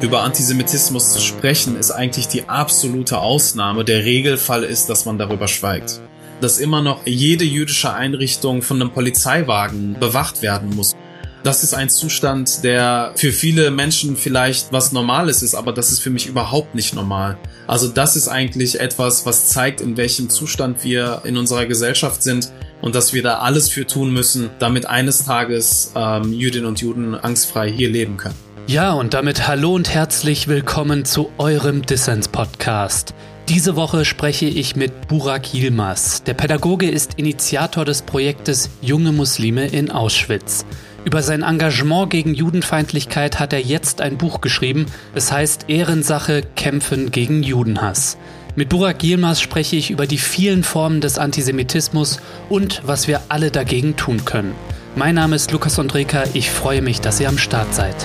Über Antisemitismus zu sprechen, ist eigentlich die absolute Ausnahme. Der Regelfall ist, dass man darüber schweigt. Dass immer noch jede jüdische Einrichtung von einem Polizeiwagen bewacht werden muss. Das ist ein Zustand, der für viele Menschen vielleicht was Normales ist, aber das ist für mich überhaupt nicht normal. Also das ist eigentlich etwas, was zeigt, in welchem Zustand wir in unserer Gesellschaft sind und dass wir da alles für tun müssen, damit eines Tages ähm, Jüdinnen und Juden angstfrei hier leben können. Ja, und damit hallo und herzlich willkommen zu eurem Dissens-Podcast. Diese Woche spreche ich mit Burak Yilmaz. Der Pädagoge ist Initiator des Projektes Junge Muslime in Auschwitz. Über sein Engagement gegen Judenfeindlichkeit hat er jetzt ein Buch geschrieben. Es heißt Ehrensache Kämpfen gegen Judenhass. Mit Burak Yilmaz spreche ich über die vielen Formen des Antisemitismus und was wir alle dagegen tun können. Mein Name ist Lukas Andreka, ich freue mich, dass ihr am Start seid.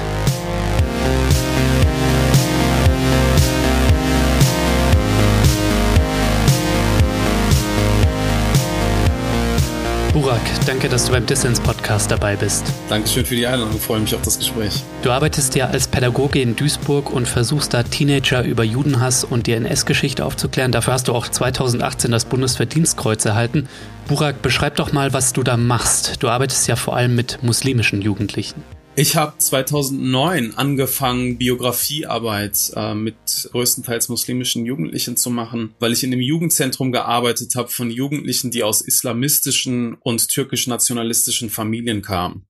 Burak, danke, dass du beim Dissens Podcast dabei bist. Dankeschön für die Einladung, freue mich auf das Gespräch. Du arbeitest ja als Pädagoge in Duisburg und versuchst da Teenager über Judenhass und die NS-Geschichte aufzuklären. Dafür hast du auch 2018 das Bundesverdienstkreuz erhalten. Burak, beschreib doch mal, was du da machst. Du arbeitest ja vor allem mit muslimischen Jugendlichen. Ich habe 2009 angefangen, Biografiearbeit äh, mit größtenteils muslimischen Jugendlichen zu machen, weil ich in dem Jugendzentrum gearbeitet habe von Jugendlichen, die aus islamistischen und türkisch-nationalistischen Familien kamen.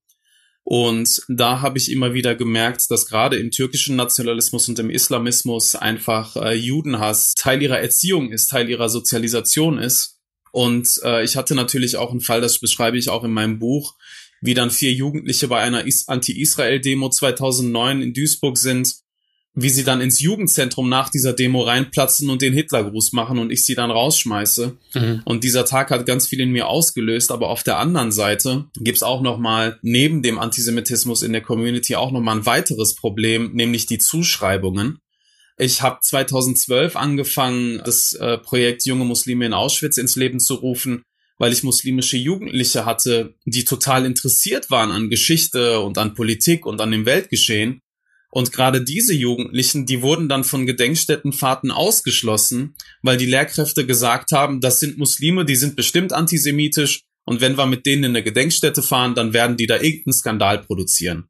Und da habe ich immer wieder gemerkt, dass gerade im türkischen Nationalismus und im Islamismus einfach äh, Judenhass Teil ihrer Erziehung ist, Teil ihrer Sozialisation ist. Und äh, ich hatte natürlich auch einen Fall, das beschreibe ich auch in meinem Buch, wie dann vier Jugendliche bei einer Anti-Israel-Demo 2009 in Duisburg sind, wie sie dann ins Jugendzentrum nach dieser Demo reinplatzen und den Hitlergruß machen und ich sie dann rausschmeiße. Mhm. Und dieser Tag hat ganz viel in mir ausgelöst, aber auf der anderen Seite gibt's auch noch mal neben dem Antisemitismus in der Community auch noch mal ein weiteres Problem, nämlich die Zuschreibungen. Ich habe 2012 angefangen, das äh, Projekt Junge Muslime in Auschwitz ins Leben zu rufen, weil ich muslimische Jugendliche hatte, die total interessiert waren an Geschichte und an Politik und an dem Weltgeschehen. Und gerade diese Jugendlichen, die wurden dann von Gedenkstättenfahrten ausgeschlossen, weil die Lehrkräfte gesagt haben, das sind Muslime, die sind bestimmt antisemitisch und wenn wir mit denen in eine Gedenkstätte fahren, dann werden die da irgendeinen Skandal produzieren.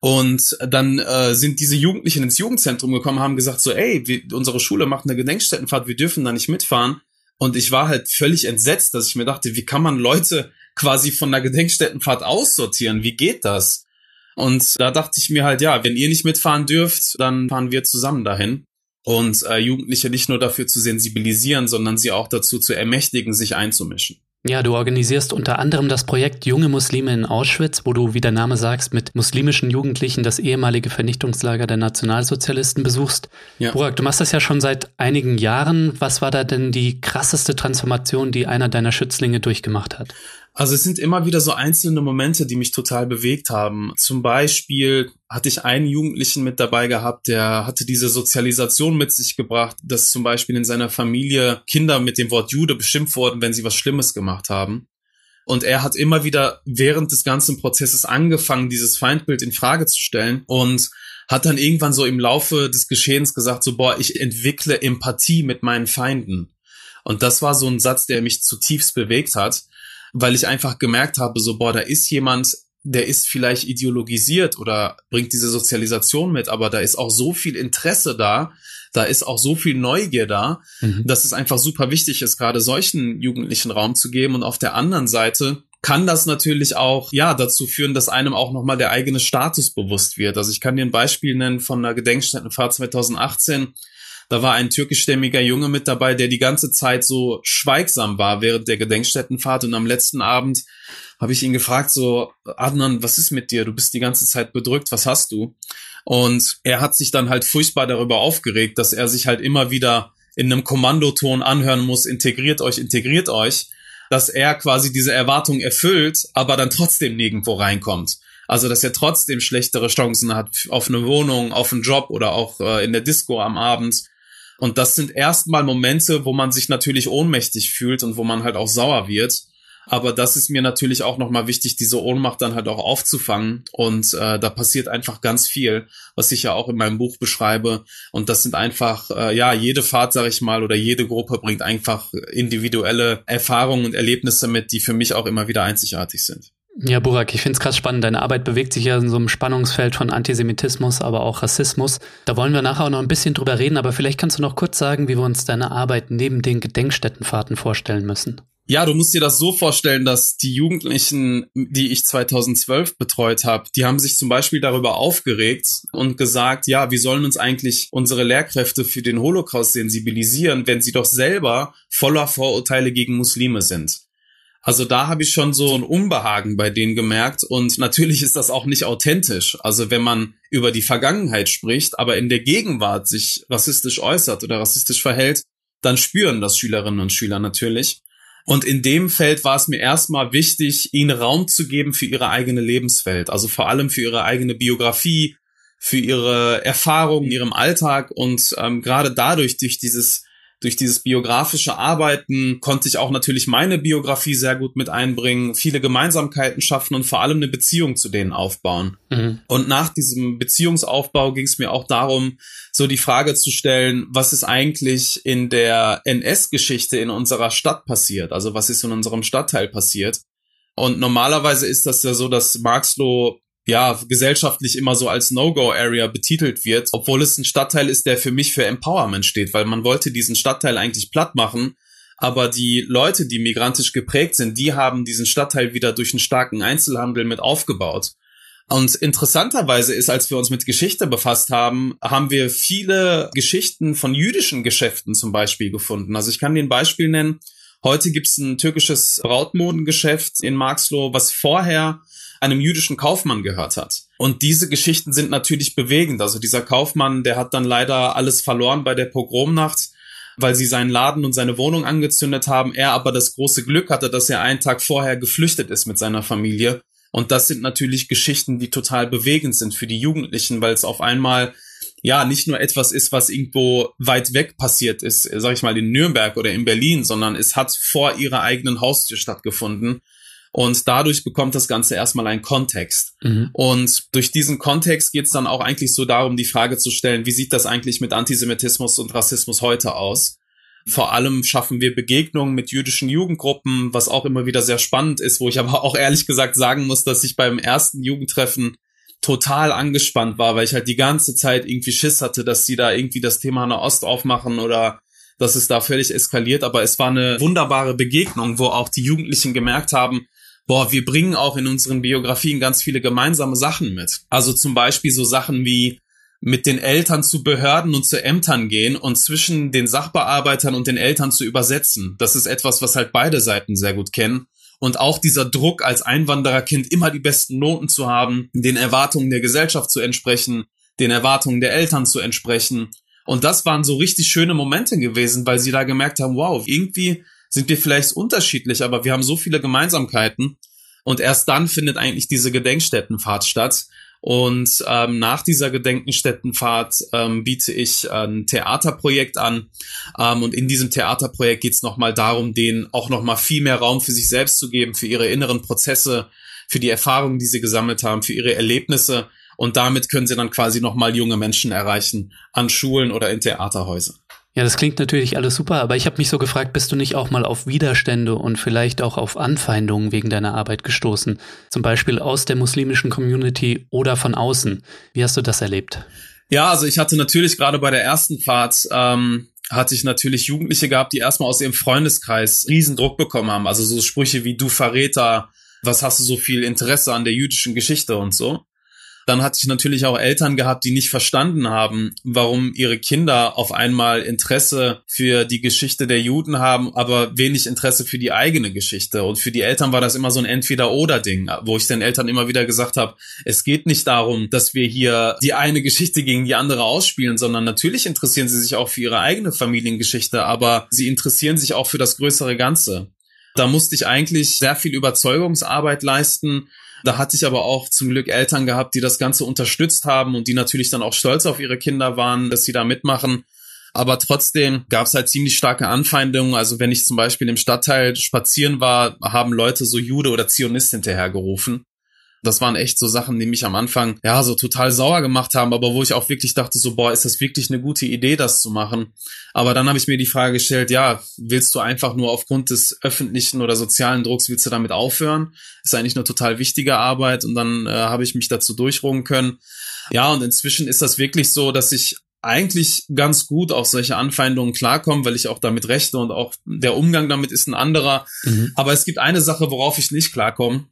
Und dann äh, sind diese Jugendlichen ins Jugendzentrum gekommen, haben gesagt so, ey, wir, unsere Schule macht eine Gedenkstättenfahrt, wir dürfen da nicht mitfahren. Und ich war halt völlig entsetzt, dass ich mir dachte, wie kann man Leute quasi von der Gedenkstättenfahrt aussortieren? Wie geht das? Und da dachte ich mir halt, ja, wenn ihr nicht mitfahren dürft, dann fahren wir zusammen dahin. Und äh, Jugendliche nicht nur dafür zu sensibilisieren, sondern sie auch dazu zu ermächtigen, sich einzumischen. Ja, du organisierst unter anderem das Projekt Junge Muslime in Auschwitz, wo du, wie der Name sagst, mit muslimischen Jugendlichen das ehemalige Vernichtungslager der Nationalsozialisten besuchst. Ja. Burak, du machst das ja schon seit einigen Jahren. Was war da denn die krasseste Transformation, die einer deiner Schützlinge durchgemacht hat? Also es sind immer wieder so einzelne Momente, die mich total bewegt haben. Zum Beispiel hatte ich einen Jugendlichen mit dabei gehabt, der hatte diese Sozialisation mit sich gebracht, dass zum Beispiel in seiner Familie Kinder mit dem Wort Jude beschimpft wurden, wenn sie was Schlimmes gemacht haben. Und er hat immer wieder während des ganzen Prozesses angefangen, dieses Feindbild in Frage zu stellen und hat dann irgendwann so im Laufe des Geschehens gesagt, so, boah, ich entwickle Empathie mit meinen Feinden. Und das war so ein Satz, der mich zutiefst bewegt hat weil ich einfach gemerkt habe, so, boah, da ist jemand, der ist vielleicht ideologisiert oder bringt diese Sozialisation mit, aber da ist auch so viel Interesse da, da ist auch so viel Neugier da, mhm. dass es einfach super wichtig ist, gerade solchen Jugendlichen Raum zu geben. Und auf der anderen Seite kann das natürlich auch, ja, dazu führen, dass einem auch nochmal der eigene Status bewusst wird. Also ich kann dir ein Beispiel nennen von einer Gedenkstättenfahrt 2018 da war ein türkischstämmiger Junge mit dabei, der die ganze Zeit so schweigsam war während der Gedenkstättenfahrt. Und am letzten Abend habe ich ihn gefragt, so, Adnan, was ist mit dir? Du bist die ganze Zeit bedrückt, was hast du? Und er hat sich dann halt furchtbar darüber aufgeregt, dass er sich halt immer wieder in einem Kommandoton anhören muss, integriert euch, integriert euch, dass er quasi diese Erwartung erfüllt, aber dann trotzdem nirgendwo reinkommt. Also, dass er trotzdem schlechtere Chancen hat auf eine Wohnung, auf einen Job oder auch äh, in der Disco am Abend und das sind erstmal Momente, wo man sich natürlich ohnmächtig fühlt und wo man halt auch sauer wird. Aber das ist mir natürlich auch nochmal wichtig, diese Ohnmacht dann halt auch aufzufangen. Und äh, da passiert einfach ganz viel, was ich ja auch in meinem Buch beschreibe. Und das sind einfach, äh, ja, jede Fahrt, sag ich mal, oder jede Gruppe bringt einfach individuelle Erfahrungen und Erlebnisse mit, die für mich auch immer wieder einzigartig sind. Ja, Burak, ich finde es krass spannend. Deine Arbeit bewegt sich ja in so einem Spannungsfeld von Antisemitismus, aber auch Rassismus. Da wollen wir nachher auch noch ein bisschen drüber reden, aber vielleicht kannst du noch kurz sagen, wie wir uns deine Arbeit neben den Gedenkstättenfahrten vorstellen müssen. Ja, du musst dir das so vorstellen, dass die Jugendlichen, die ich 2012 betreut habe, die haben sich zum Beispiel darüber aufgeregt und gesagt, ja, wie sollen uns eigentlich unsere Lehrkräfte für den Holocaust sensibilisieren, wenn sie doch selber voller Vorurteile gegen Muslime sind. Also da habe ich schon so ein Unbehagen bei denen gemerkt und natürlich ist das auch nicht authentisch. Also wenn man über die Vergangenheit spricht, aber in der Gegenwart sich rassistisch äußert oder rassistisch verhält, dann spüren das Schülerinnen und Schüler natürlich. Und in dem Feld war es mir erstmal wichtig, ihnen Raum zu geben für ihre eigene Lebenswelt, also vor allem für ihre eigene Biografie, für ihre Erfahrungen in ihrem Alltag und ähm, gerade dadurch, durch dieses durch dieses biografische Arbeiten konnte ich auch natürlich meine Biografie sehr gut mit einbringen, viele Gemeinsamkeiten schaffen und vor allem eine Beziehung zu denen aufbauen. Mhm. Und nach diesem Beziehungsaufbau ging es mir auch darum, so die Frage zu stellen, was ist eigentlich in der NS-Geschichte in unserer Stadt passiert? Also was ist in unserem Stadtteil passiert? Und normalerweise ist das ja so, dass Marxloh ja, gesellschaftlich immer so als No-Go-Area betitelt wird, obwohl es ein Stadtteil ist, der für mich für Empowerment steht, weil man wollte diesen Stadtteil eigentlich platt machen, aber die Leute, die migrantisch geprägt sind, die haben diesen Stadtteil wieder durch einen starken Einzelhandel mit aufgebaut. Und interessanterweise ist, als wir uns mit Geschichte befasst haben, haben wir viele Geschichten von jüdischen Geschäften zum Beispiel gefunden. Also ich kann dir ein Beispiel nennen. Heute gibt es ein türkisches Brautmodengeschäft in Marxloh, was vorher einem jüdischen Kaufmann gehört hat. Und diese Geschichten sind natürlich bewegend. Also dieser Kaufmann, der hat dann leider alles verloren bei der Pogromnacht, weil sie seinen Laden und seine Wohnung angezündet haben. Er aber das große Glück hatte, dass er einen Tag vorher geflüchtet ist mit seiner Familie. Und das sind natürlich Geschichten, die total bewegend sind für die Jugendlichen, weil es auf einmal ja nicht nur etwas ist, was irgendwo weit weg passiert ist, sag ich mal in Nürnberg oder in Berlin, sondern es hat vor ihrer eigenen Haustür stattgefunden. Und dadurch bekommt das Ganze erstmal einen Kontext. Mhm. Und durch diesen Kontext geht es dann auch eigentlich so darum, die Frage zu stellen, wie sieht das eigentlich mit Antisemitismus und Rassismus heute aus? Vor allem schaffen wir Begegnungen mit jüdischen Jugendgruppen, was auch immer wieder sehr spannend ist, wo ich aber auch ehrlich gesagt sagen muss, dass ich beim ersten Jugendtreffen total angespannt war, weil ich halt die ganze Zeit irgendwie Schiss hatte, dass sie da irgendwie das Thema Nahost aufmachen oder dass es da völlig eskaliert. Aber es war eine wunderbare Begegnung, wo auch die Jugendlichen gemerkt haben, boah, wir bringen auch in unseren Biografien ganz viele gemeinsame Sachen mit. Also zum Beispiel so Sachen wie mit den Eltern zu Behörden und zu Ämtern gehen und zwischen den Sachbearbeitern und den Eltern zu übersetzen. Das ist etwas, was halt beide Seiten sehr gut kennen. Und auch dieser Druck als Einwandererkind immer die besten Noten zu haben, den Erwartungen der Gesellschaft zu entsprechen, den Erwartungen der Eltern zu entsprechen. Und das waren so richtig schöne Momente gewesen, weil sie da gemerkt haben, wow, irgendwie sind wir vielleicht unterschiedlich, aber wir haben so viele Gemeinsamkeiten. Und erst dann findet eigentlich diese Gedenkstättenfahrt statt. Und ähm, nach dieser Gedenkstättenfahrt ähm, biete ich ein Theaterprojekt an. Ähm, und in diesem Theaterprojekt geht es nochmal darum, denen auch nochmal viel mehr Raum für sich selbst zu geben, für ihre inneren Prozesse, für die Erfahrungen, die sie gesammelt haben, für ihre Erlebnisse. Und damit können sie dann quasi nochmal junge Menschen erreichen an Schulen oder in Theaterhäusern. Ja, das klingt natürlich alles super, aber ich habe mich so gefragt, bist du nicht auch mal auf Widerstände und vielleicht auch auf Anfeindungen wegen deiner Arbeit gestoßen? Zum Beispiel aus der muslimischen Community oder von außen. Wie hast du das erlebt? Ja, also ich hatte natürlich gerade bei der ersten Fahrt ähm, hatte ich natürlich Jugendliche gehabt, die erstmal aus ihrem Freundeskreis riesen Druck bekommen haben. Also so Sprüche wie du Verräter, was hast du so viel Interesse an der jüdischen Geschichte und so. Dann hatte ich natürlich auch Eltern gehabt, die nicht verstanden haben, warum ihre Kinder auf einmal Interesse für die Geschichte der Juden haben, aber wenig Interesse für die eigene Geschichte. Und für die Eltern war das immer so ein Entweder-Oder-Ding, wo ich den Eltern immer wieder gesagt habe, es geht nicht darum, dass wir hier die eine Geschichte gegen die andere ausspielen, sondern natürlich interessieren sie sich auch für ihre eigene Familiengeschichte, aber sie interessieren sich auch für das größere Ganze. Da musste ich eigentlich sehr viel Überzeugungsarbeit leisten, da hatte ich aber auch zum Glück Eltern gehabt, die das Ganze unterstützt haben und die natürlich dann auch stolz auf ihre Kinder waren, dass sie da mitmachen. Aber trotzdem gab es halt ziemlich starke Anfeindungen. Also wenn ich zum Beispiel im Stadtteil spazieren war, haben Leute so Jude oder Zionist hinterhergerufen. Das waren echt so Sachen, die mich am Anfang ja so total sauer gemacht haben, aber wo ich auch wirklich dachte, so, boah, ist das wirklich eine gute Idee, das zu machen? Aber dann habe ich mir die Frage gestellt, ja, willst du einfach nur aufgrund des öffentlichen oder sozialen Drucks, willst du damit aufhören? Ist eigentlich eine total wichtige Arbeit und dann äh, habe ich mich dazu durchrungen können. Ja, und inzwischen ist das wirklich so, dass ich eigentlich ganz gut auf solche Anfeindungen klarkomme, weil ich auch damit rechne und auch der Umgang damit ist ein anderer. Mhm. Aber es gibt eine Sache, worauf ich nicht klarkomme.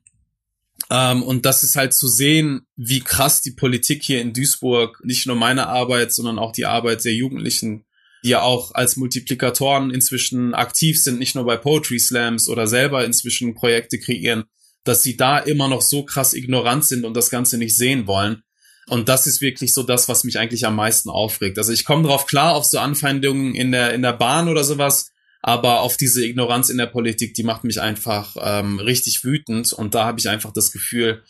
Ähm, und das ist halt zu sehen, wie krass die Politik hier in Duisburg, nicht nur meine Arbeit, sondern auch die Arbeit der Jugendlichen, die ja auch als Multiplikatoren inzwischen aktiv sind, nicht nur bei Poetry Slams oder selber inzwischen Projekte kreieren, dass sie da immer noch so krass ignorant sind und das Ganze nicht sehen wollen. Und das ist wirklich so das, was mich eigentlich am meisten aufregt. Also ich komme drauf klar auf so Anfeindungen in der, in der Bahn oder sowas, aber auf diese Ignoranz in der Politik, die macht mich einfach ähm, richtig wütend. Und da habe ich einfach das Gefühl,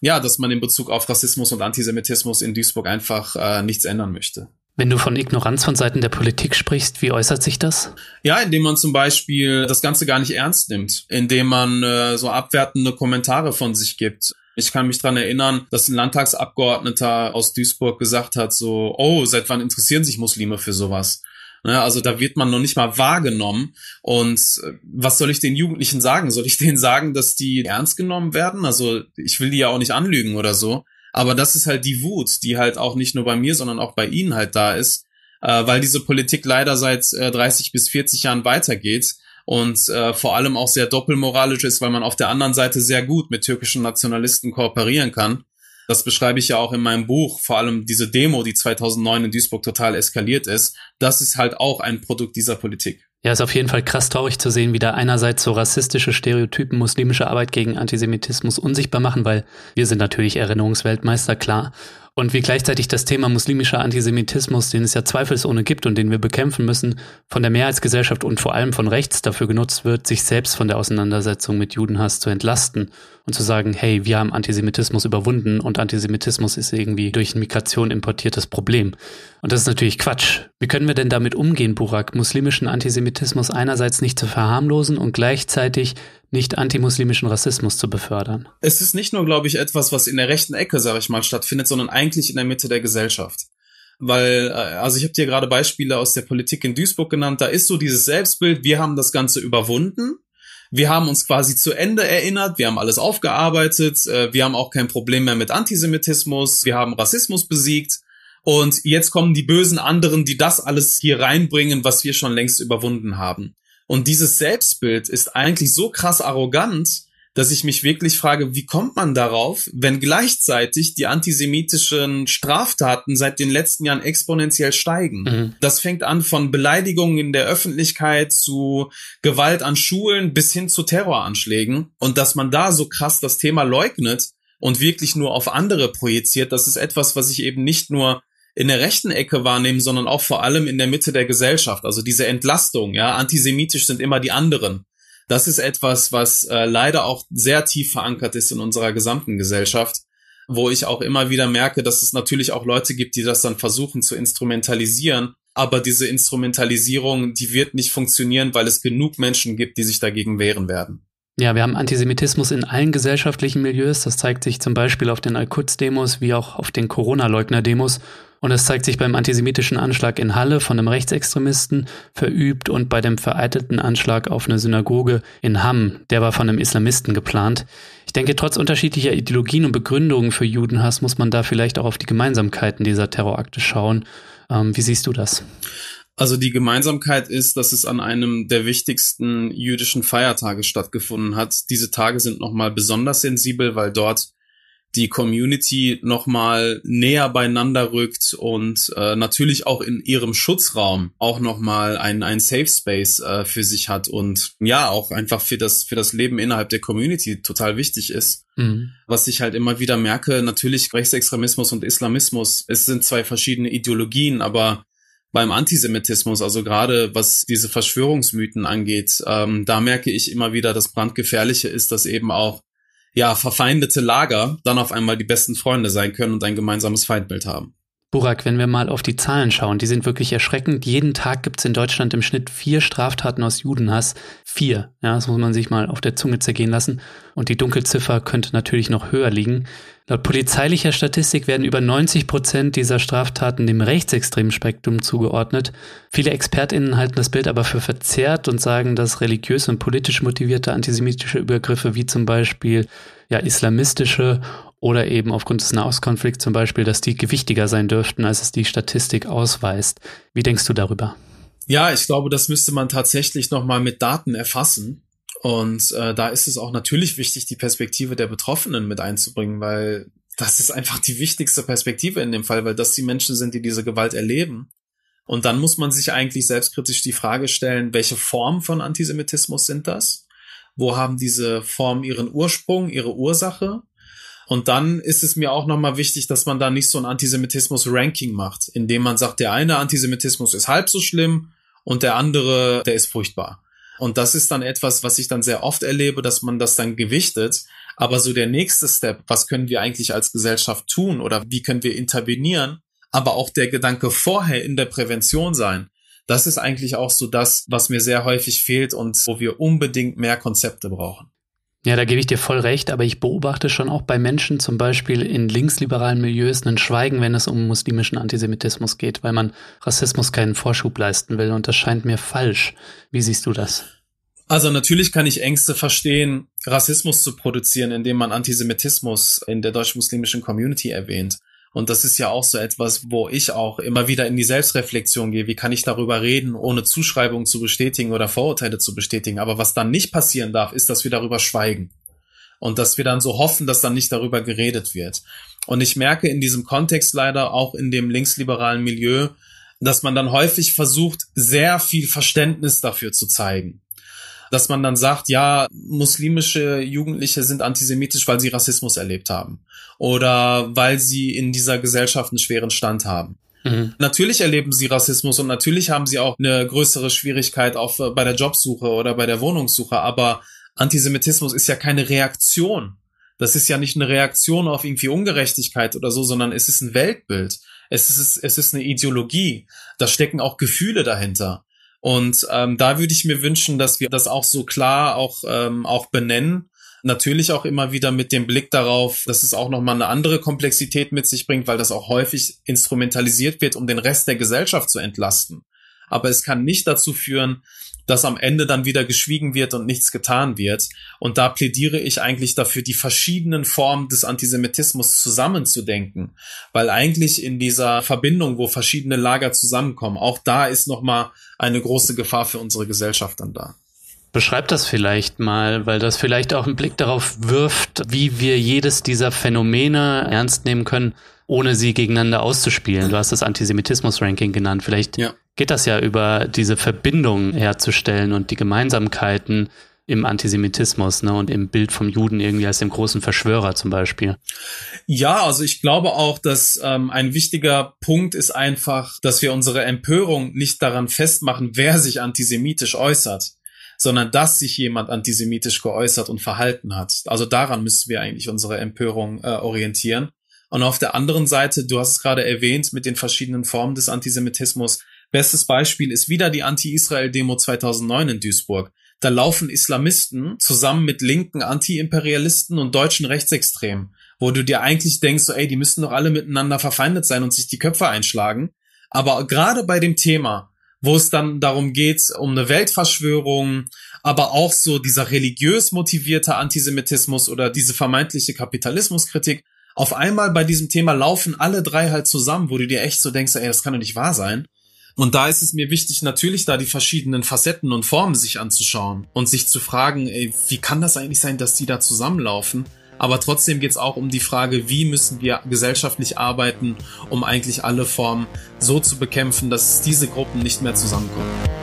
ja, dass man in Bezug auf Rassismus und Antisemitismus in Duisburg einfach äh, nichts ändern möchte. Wenn du von Ignoranz von Seiten der Politik sprichst, wie äußert sich das? Ja, indem man zum Beispiel das Ganze gar nicht ernst nimmt, indem man äh, so abwertende Kommentare von sich gibt. Ich kann mich dran erinnern, dass ein Landtagsabgeordneter aus Duisburg gesagt hat, so, oh, seit wann interessieren sich Muslime für sowas? Ne, also da wird man noch nicht mal wahrgenommen. Und äh, was soll ich den Jugendlichen sagen? Soll ich denen sagen, dass die ernst genommen werden? Also ich will die ja auch nicht anlügen oder so. Aber das ist halt die Wut, die halt auch nicht nur bei mir, sondern auch bei ihnen halt da ist, äh, weil diese Politik leider seit äh, 30 bis 40 Jahren weitergeht und äh, vor allem auch sehr doppelmoralisch ist, weil man auf der anderen Seite sehr gut mit türkischen Nationalisten kooperieren kann das beschreibe ich ja auch in meinem Buch, vor allem diese Demo, die 2009 in Duisburg total eskaliert ist, das ist halt auch ein Produkt dieser Politik. Ja, ist auf jeden Fall krass traurig zu sehen, wie da einerseits so rassistische Stereotypen muslimische Arbeit gegen Antisemitismus unsichtbar machen, weil wir sind natürlich Erinnerungsweltmeister, klar. Und wie gleichzeitig das Thema muslimischer Antisemitismus, den es ja zweifelsohne gibt und den wir bekämpfen müssen, von der Mehrheitsgesellschaft und vor allem von rechts dafür genutzt wird, sich selbst von der Auseinandersetzung mit Judenhass zu entlasten und zu sagen, hey, wir haben Antisemitismus überwunden und Antisemitismus ist irgendwie durch Migration importiertes Problem. Und das ist natürlich Quatsch. Wie können wir denn damit umgehen, Burak, muslimischen Antisemitismus einerseits nicht zu verharmlosen und gleichzeitig nicht antimuslimischen Rassismus zu befördern. Es ist nicht nur, glaube ich, etwas, was in der rechten Ecke, sage ich mal, stattfindet, sondern eigentlich in der Mitte der Gesellschaft. Weil, äh, also ich habe dir gerade Beispiele aus der Politik in Duisburg genannt, da ist so dieses Selbstbild, wir haben das Ganze überwunden, wir haben uns quasi zu Ende erinnert, wir haben alles aufgearbeitet, äh, wir haben auch kein Problem mehr mit Antisemitismus, wir haben Rassismus besiegt. Und jetzt kommen die bösen anderen, die das alles hier reinbringen, was wir schon längst überwunden haben. Und dieses Selbstbild ist eigentlich so krass arrogant, dass ich mich wirklich frage, wie kommt man darauf, wenn gleichzeitig die antisemitischen Straftaten seit den letzten Jahren exponentiell steigen. Mhm. Das fängt an von Beleidigungen in der Öffentlichkeit zu Gewalt an Schulen bis hin zu Terroranschlägen. Und dass man da so krass das Thema leugnet und wirklich nur auf andere projiziert, das ist etwas, was ich eben nicht nur in der rechten Ecke wahrnehmen, sondern auch vor allem in der Mitte der Gesellschaft. Also diese Entlastung, ja, antisemitisch sind immer die anderen. Das ist etwas, was äh, leider auch sehr tief verankert ist in unserer gesamten Gesellschaft, wo ich auch immer wieder merke, dass es natürlich auch Leute gibt, die das dann versuchen zu instrumentalisieren. Aber diese Instrumentalisierung, die wird nicht funktionieren, weil es genug Menschen gibt, die sich dagegen wehren werden. Ja, wir haben Antisemitismus in allen gesellschaftlichen Milieus. Das zeigt sich zum Beispiel auf den Al-Quds-Demos wie auch auf den Corona-Leugner-Demos. Und es zeigt sich beim antisemitischen Anschlag in Halle von einem Rechtsextremisten verübt und bei dem vereitelten Anschlag auf eine Synagoge in Hamm, der war von einem Islamisten geplant. Ich denke, trotz unterschiedlicher Ideologien und Begründungen für Judenhass muss man da vielleicht auch auf die Gemeinsamkeiten dieser Terrorakte schauen. Ähm, wie siehst du das? Also die Gemeinsamkeit ist, dass es an einem der wichtigsten jüdischen Feiertage stattgefunden hat. Diese Tage sind nochmal besonders sensibel, weil dort die Community nochmal näher beieinander rückt und äh, natürlich auch in ihrem Schutzraum auch nochmal ein, ein Safe Space äh, für sich hat und ja, auch einfach für das, für das Leben innerhalb der Community total wichtig ist. Mhm. Was ich halt immer wieder merke, natürlich Rechtsextremismus und Islamismus, es sind zwei verschiedene Ideologien, aber beim Antisemitismus, also gerade was diese Verschwörungsmythen angeht, ähm, da merke ich immer wieder, das brandgefährliche ist, dass eben auch ja verfeindete Lager dann auf einmal die besten Freunde sein können und ein gemeinsames Feindbild haben. Burak, wenn wir mal auf die Zahlen schauen, die sind wirklich erschreckend. Jeden Tag gibt es in Deutschland im Schnitt vier Straftaten aus Judenhass. Vier. Ja, das muss man sich mal auf der Zunge zergehen lassen. Und die Dunkelziffer könnte natürlich noch höher liegen. Laut polizeilicher Statistik werden über 90 Prozent dieser Straftaten dem rechtsextremen Spektrum zugeordnet. Viele ExpertInnen halten das Bild aber für verzerrt und sagen, dass religiös und politisch motivierte antisemitische Übergriffe wie zum Beispiel ja, islamistische oder eben aufgrund des Nahostkonflikts zum Beispiel, dass die gewichtiger sein dürften, als es die Statistik ausweist. Wie denkst du darüber? Ja, ich glaube, das müsste man tatsächlich nochmal mit Daten erfassen. Und äh, da ist es auch natürlich wichtig, die Perspektive der Betroffenen mit einzubringen, weil das ist einfach die wichtigste Perspektive in dem Fall, weil das die Menschen sind, die diese Gewalt erleben. Und dann muss man sich eigentlich selbstkritisch die Frage stellen, welche Form von Antisemitismus sind das? Wo haben diese Formen ihren Ursprung, ihre Ursache? Und dann ist es mir auch nochmal wichtig, dass man da nicht so ein Antisemitismus-Ranking macht, indem man sagt, der eine Antisemitismus ist halb so schlimm und der andere, der ist furchtbar. Und das ist dann etwas, was ich dann sehr oft erlebe, dass man das dann gewichtet. Aber so der nächste Step, was können wir eigentlich als Gesellschaft tun oder wie können wir intervenieren? Aber auch der Gedanke vorher in der Prävention sein. Das ist eigentlich auch so das, was mir sehr häufig fehlt und wo wir unbedingt mehr Konzepte brauchen. Ja, da gebe ich dir voll recht, aber ich beobachte schon auch bei Menschen, zum Beispiel in linksliberalen Milieus, ein Schweigen, wenn es um muslimischen Antisemitismus geht, weil man Rassismus keinen Vorschub leisten will und das scheint mir falsch. Wie siehst du das? Also natürlich kann ich Ängste verstehen, Rassismus zu produzieren, indem man Antisemitismus in der deutsch-muslimischen Community erwähnt. Und das ist ja auch so etwas, wo ich auch immer wieder in die Selbstreflexion gehe. Wie kann ich darüber reden, ohne Zuschreibungen zu bestätigen oder Vorurteile zu bestätigen? Aber was dann nicht passieren darf, ist, dass wir darüber schweigen. Und dass wir dann so hoffen, dass dann nicht darüber geredet wird. Und ich merke in diesem Kontext leider auch in dem linksliberalen Milieu, dass man dann häufig versucht, sehr viel Verständnis dafür zu zeigen dass man dann sagt, ja, muslimische Jugendliche sind antisemitisch, weil sie Rassismus erlebt haben oder weil sie in dieser Gesellschaft einen schweren Stand haben. Mhm. Natürlich erleben sie Rassismus und natürlich haben sie auch eine größere Schwierigkeit auf, äh, bei der Jobsuche oder bei der Wohnungssuche, aber Antisemitismus ist ja keine Reaktion. Das ist ja nicht eine Reaktion auf irgendwie Ungerechtigkeit oder so, sondern es ist ein Weltbild. Es ist, es ist eine Ideologie. Da stecken auch Gefühle dahinter. Und ähm, da würde ich mir wünschen, dass wir das auch so klar auch, ähm, auch benennen. Natürlich auch immer wieder mit dem Blick darauf, dass es auch nochmal eine andere Komplexität mit sich bringt, weil das auch häufig instrumentalisiert wird, um den Rest der Gesellschaft zu entlasten. Aber es kann nicht dazu führen, dass am Ende dann wieder geschwiegen wird und nichts getan wird. Und da plädiere ich eigentlich dafür, die verschiedenen Formen des Antisemitismus zusammenzudenken. Weil eigentlich in dieser Verbindung, wo verschiedene Lager zusammenkommen, auch da ist nochmal eine große Gefahr für unsere Gesellschaft dann da. Beschreib das vielleicht mal, weil das vielleicht auch einen Blick darauf wirft, wie wir jedes dieser Phänomene ernst nehmen können, ohne sie gegeneinander auszuspielen. Du hast das Antisemitismus-Ranking genannt. Vielleicht ja. Geht das ja über diese Verbindung herzustellen und die Gemeinsamkeiten im Antisemitismus ne, und im Bild vom Juden irgendwie als dem großen Verschwörer zum Beispiel. Ja, also ich glaube auch, dass ähm, ein wichtiger Punkt ist einfach, dass wir unsere Empörung nicht daran festmachen, wer sich antisemitisch äußert, sondern dass sich jemand antisemitisch geäußert und verhalten hat. Also daran müssen wir eigentlich unsere Empörung äh, orientieren. Und auf der anderen Seite, du hast es gerade erwähnt, mit den verschiedenen Formen des Antisemitismus. Bestes Beispiel ist wieder die Anti-Israel-Demo 2009 in Duisburg. Da laufen Islamisten zusammen mit linken Anti-Imperialisten und deutschen Rechtsextremen, wo du dir eigentlich denkst, so, ey, die müssten doch alle miteinander verfeindet sein und sich die Köpfe einschlagen. Aber gerade bei dem Thema, wo es dann darum geht, um eine Weltverschwörung, aber auch so dieser religiös motivierte Antisemitismus oder diese vermeintliche Kapitalismuskritik, auf einmal bei diesem Thema laufen alle drei halt zusammen, wo du dir echt so denkst, ey, das kann doch nicht wahr sein. Und da ist es mir wichtig, natürlich da die verschiedenen Facetten und Formen sich anzuschauen und sich zu fragen, ey, wie kann das eigentlich sein, dass die da zusammenlaufen? Aber trotzdem geht es auch um die Frage, wie müssen wir gesellschaftlich arbeiten, um eigentlich alle Formen so zu bekämpfen, dass diese Gruppen nicht mehr zusammenkommen.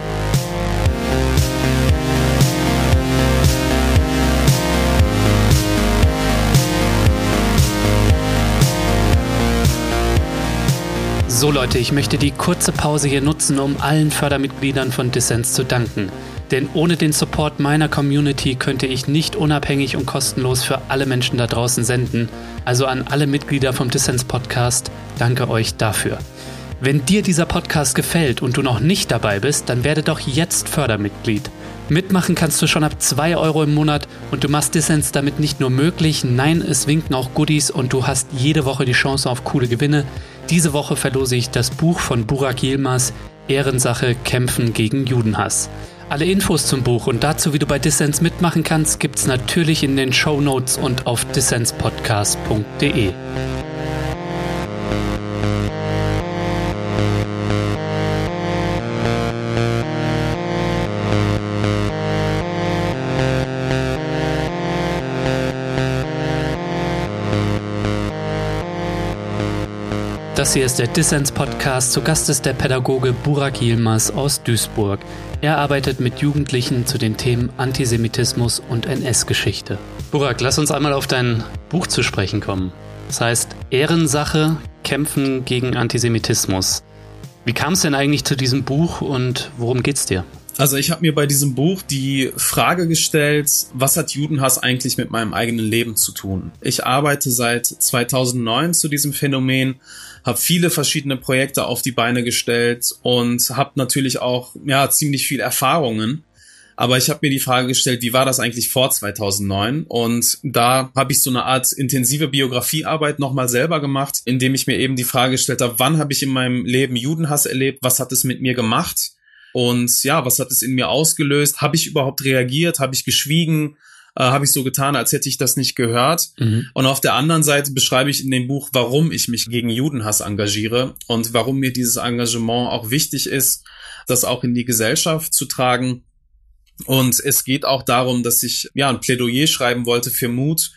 So Leute, ich möchte die kurze Pause hier nutzen, um allen Fördermitgliedern von Dissens zu danken. Denn ohne den Support meiner Community könnte ich nicht unabhängig und kostenlos für alle Menschen da draußen senden. Also an alle Mitglieder vom Dissens Podcast, danke euch dafür. Wenn dir dieser Podcast gefällt und du noch nicht dabei bist, dann werde doch jetzt Fördermitglied. Mitmachen kannst du schon ab 2 Euro im Monat und du machst Dissens damit nicht nur möglich, nein, es winken auch Goodies und du hast jede Woche die Chance auf coole Gewinne. Diese Woche verlose ich das Buch von Burak Yilmaz, Ehrensache Kämpfen gegen Judenhass. Alle Infos zum Buch und dazu, wie du bei Dissens mitmachen kannst, gibt's natürlich in den Show Notes und auf dissenspodcast.de. Das hier ist der Dissens Podcast. Zu Gast ist der Pädagoge Burak Yilmaz aus Duisburg. Er arbeitet mit Jugendlichen zu den Themen Antisemitismus und NS-Geschichte. Burak, lass uns einmal auf dein Buch zu sprechen kommen. Das heißt Ehrensache, Kämpfen gegen Antisemitismus. Wie kam es denn eigentlich zu diesem Buch und worum geht's dir? Also ich habe mir bei diesem Buch die Frage gestellt, was hat Judenhass eigentlich mit meinem eigenen Leben zu tun? Ich arbeite seit 2009 zu diesem Phänomen, habe viele verschiedene Projekte auf die Beine gestellt und habe natürlich auch ja ziemlich viel Erfahrungen. Aber ich habe mir die Frage gestellt, wie war das eigentlich vor 2009? Und da habe ich so eine Art intensive Biografiearbeit nochmal selber gemacht, indem ich mir eben die Frage gestellt habe, wann habe ich in meinem Leben Judenhass erlebt? Was hat es mit mir gemacht? Und ja, was hat es in mir ausgelöst? Habe ich überhaupt reagiert? Habe ich geschwiegen? Äh, Habe ich so getan, als hätte ich das nicht gehört? Mhm. Und auf der anderen Seite beschreibe ich in dem Buch, warum ich mich gegen Judenhass engagiere und warum mir dieses Engagement auch wichtig ist, das auch in die Gesellschaft zu tragen. Und es geht auch darum, dass ich ja ein Plädoyer schreiben wollte für Mut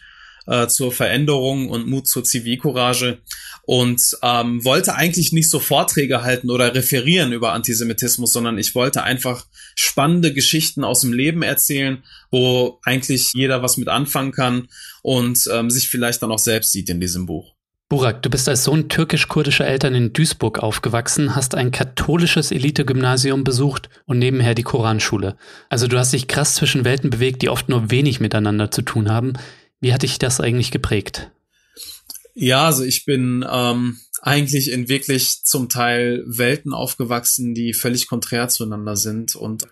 äh, zur Veränderung und Mut zur Zivilcourage und ähm, wollte eigentlich nicht so Vorträge halten oder referieren über Antisemitismus, sondern ich wollte einfach spannende Geschichten aus dem Leben erzählen, wo eigentlich jeder was mit anfangen kann und ähm, sich vielleicht dann auch selbst sieht in diesem Buch. Burak, du bist als Sohn türkisch-kurdischer Eltern in Duisburg aufgewachsen, hast ein katholisches Elite-Gymnasium besucht und nebenher die Koranschule. Also du hast dich krass zwischen Welten bewegt, die oft nur wenig miteinander zu tun haben. Wie hat dich das eigentlich geprägt? Ja, also ich bin ähm, eigentlich in wirklich zum Teil Welten aufgewachsen, die völlig konträr zueinander sind. Und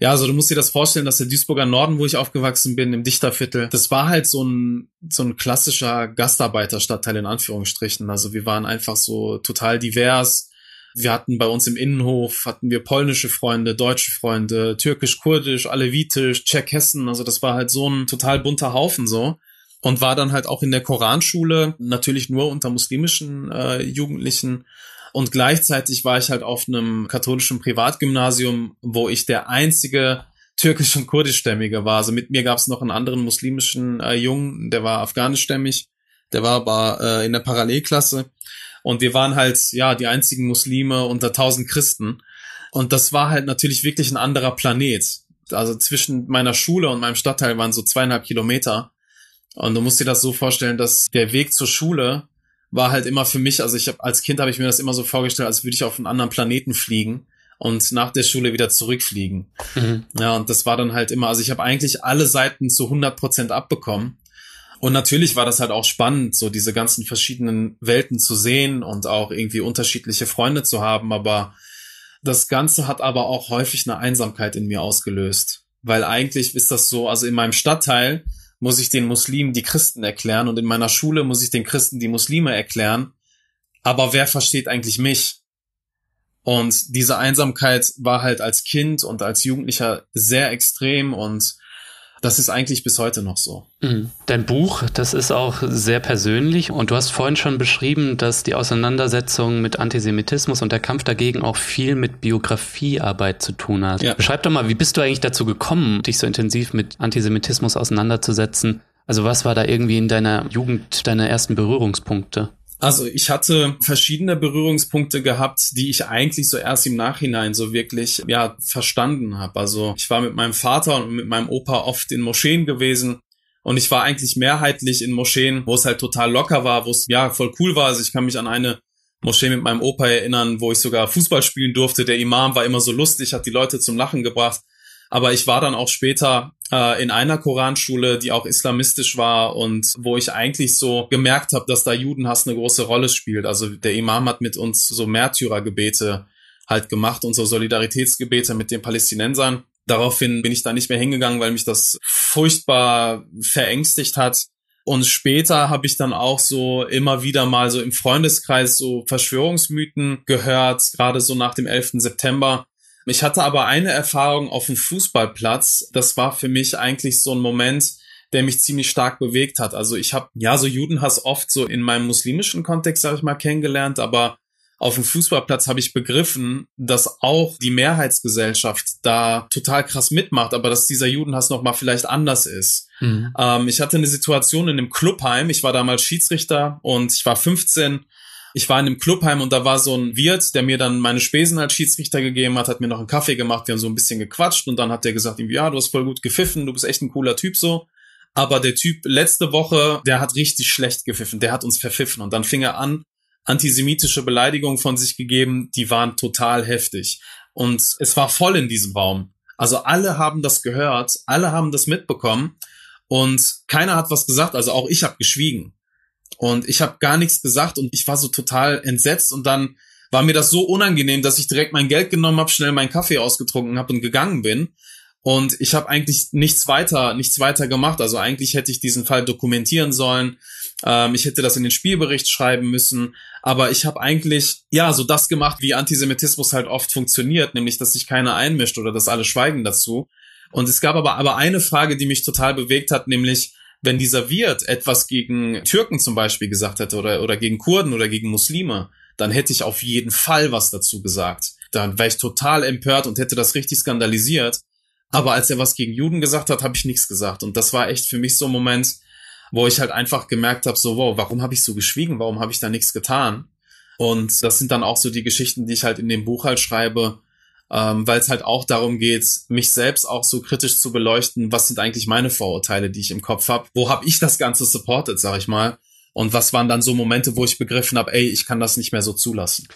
ja, also du musst dir das vorstellen, dass der Duisburger Norden, wo ich aufgewachsen bin, im Dichterviertel, das war halt so ein, so ein klassischer Gastarbeiterstadtteil in Anführungsstrichen. Also wir waren einfach so total divers. Wir hatten bei uns im Innenhof, hatten wir polnische Freunde, deutsche Freunde, türkisch-kurdisch, alevitisch, Tscherkessen. Also das war halt so ein total bunter Haufen so und war dann halt auch in der Koranschule, natürlich nur unter muslimischen äh, Jugendlichen. Und gleichzeitig war ich halt auf einem katholischen Privatgymnasium, wo ich der einzige türkisch- und kurdischstämmige war. Also mit mir gab es noch einen anderen muslimischen äh, Jungen, der war afghanischstämmig, der war aber äh, in der Parallelklasse. Und wir waren halt, ja, die einzigen Muslime unter tausend Christen. Und das war halt natürlich wirklich ein anderer Planet. Also zwischen meiner Schule und meinem Stadtteil waren so zweieinhalb Kilometer. Und du musst dir das so vorstellen, dass der Weg zur Schule war halt immer für mich, also ich habe als Kind habe ich mir das immer so vorgestellt, als würde ich auf einen anderen Planeten fliegen und nach der Schule wieder zurückfliegen. Mhm. Ja, und das war dann halt immer, also ich habe eigentlich alle Seiten zu 100 Prozent abbekommen. Und natürlich war das halt auch spannend, so diese ganzen verschiedenen Welten zu sehen und auch irgendwie unterschiedliche Freunde zu haben. Aber das Ganze hat aber auch häufig eine Einsamkeit in mir ausgelöst. Weil eigentlich ist das so, also in meinem Stadtteil muss ich den Muslimen die Christen erklären und in meiner Schule muss ich den Christen die Muslime erklären. Aber wer versteht eigentlich mich? Und diese Einsamkeit war halt als Kind und als Jugendlicher sehr extrem und das ist eigentlich bis heute noch so. Mhm. Dein Buch, das ist auch sehr persönlich und du hast vorhin schon beschrieben, dass die Auseinandersetzung mit Antisemitismus und der Kampf dagegen auch viel mit Biografiearbeit zu tun hat. Ja. Beschreib doch mal, wie bist du eigentlich dazu gekommen, dich so intensiv mit Antisemitismus auseinanderzusetzen? Also was war da irgendwie in deiner Jugend deine ersten Berührungspunkte? Also ich hatte verschiedene Berührungspunkte gehabt, die ich eigentlich so erst im Nachhinein so wirklich ja verstanden habe. Also ich war mit meinem Vater und mit meinem Opa oft in Moscheen gewesen und ich war eigentlich mehrheitlich in Moscheen, wo es halt total locker war, wo es ja voll cool war. Also ich kann mich an eine Moschee mit meinem Opa erinnern, wo ich sogar Fußball spielen durfte. Der Imam war immer so lustig, hat die Leute zum Lachen gebracht. Aber ich war dann auch später äh, in einer Koranschule, die auch islamistisch war und wo ich eigentlich so gemerkt habe, dass da Judenhass eine große Rolle spielt. Also der Imam hat mit uns so Märtyrergebete halt gemacht so Solidaritätsgebete mit den Palästinensern. Daraufhin bin ich da nicht mehr hingegangen, weil mich das furchtbar verängstigt hat. Und später habe ich dann auch so immer wieder mal so im Freundeskreis so Verschwörungsmythen gehört, gerade so nach dem 11. September. Ich hatte aber eine Erfahrung auf dem Fußballplatz. Das war für mich eigentlich so ein Moment, der mich ziemlich stark bewegt hat. Also ich habe ja so Judenhass oft so in meinem muslimischen Kontext, sage ich mal, kennengelernt, aber auf dem Fußballplatz habe ich begriffen, dass auch die Mehrheitsgesellschaft da total krass mitmacht, aber dass dieser Judenhass noch mal vielleicht anders ist. Mhm. Ähm, ich hatte eine Situation in einem Clubheim. Ich war damals Schiedsrichter und ich war 15. Ich war in einem Clubheim und da war so ein Wirt, der mir dann meine Spesen als Schiedsrichter gegeben hat, hat mir noch einen Kaffee gemacht, wir haben so ein bisschen gequatscht und dann hat der gesagt, ja, du hast voll gut gepfiffen, du bist echt ein cooler Typ so. Aber der Typ letzte Woche, der hat richtig schlecht gepfiffen, der hat uns verpfiffen und dann fing er an, antisemitische Beleidigungen von sich gegeben, die waren total heftig. Und es war voll in diesem Raum. Also alle haben das gehört, alle haben das mitbekommen und keiner hat was gesagt, also auch ich habe geschwiegen. Und ich habe gar nichts gesagt und ich war so total entsetzt und dann war mir das so unangenehm, dass ich direkt mein Geld genommen habe, schnell meinen Kaffee ausgetrunken habe und gegangen bin. Und ich habe eigentlich nichts weiter, nichts weiter gemacht. Also eigentlich hätte ich diesen Fall dokumentieren sollen. Ähm, ich hätte das in den Spielbericht schreiben müssen. Aber ich habe eigentlich, ja, so das gemacht, wie Antisemitismus halt oft funktioniert, nämlich, dass sich keiner einmischt oder dass alle schweigen dazu. Und es gab aber, aber eine Frage, die mich total bewegt hat, nämlich, wenn dieser Wirt etwas gegen Türken zum Beispiel gesagt hätte oder, oder gegen Kurden oder gegen Muslime, dann hätte ich auf jeden Fall was dazu gesagt. Dann wäre ich total empört und hätte das richtig skandalisiert. Aber als er was gegen Juden gesagt hat, habe ich nichts gesagt. Und das war echt für mich so ein Moment, wo ich halt einfach gemerkt habe, so, wow, warum habe ich so geschwiegen? Warum habe ich da nichts getan? Und das sind dann auch so die Geschichten, die ich halt in dem Buch halt schreibe, ähm, weil es halt auch darum geht, mich selbst auch so kritisch zu beleuchten, was sind eigentlich meine Vorurteile, die ich im Kopf habe, wo habe ich das Ganze supported, sag ich mal, und was waren dann so Momente, wo ich begriffen habe, ey, ich kann das nicht mehr so zulassen.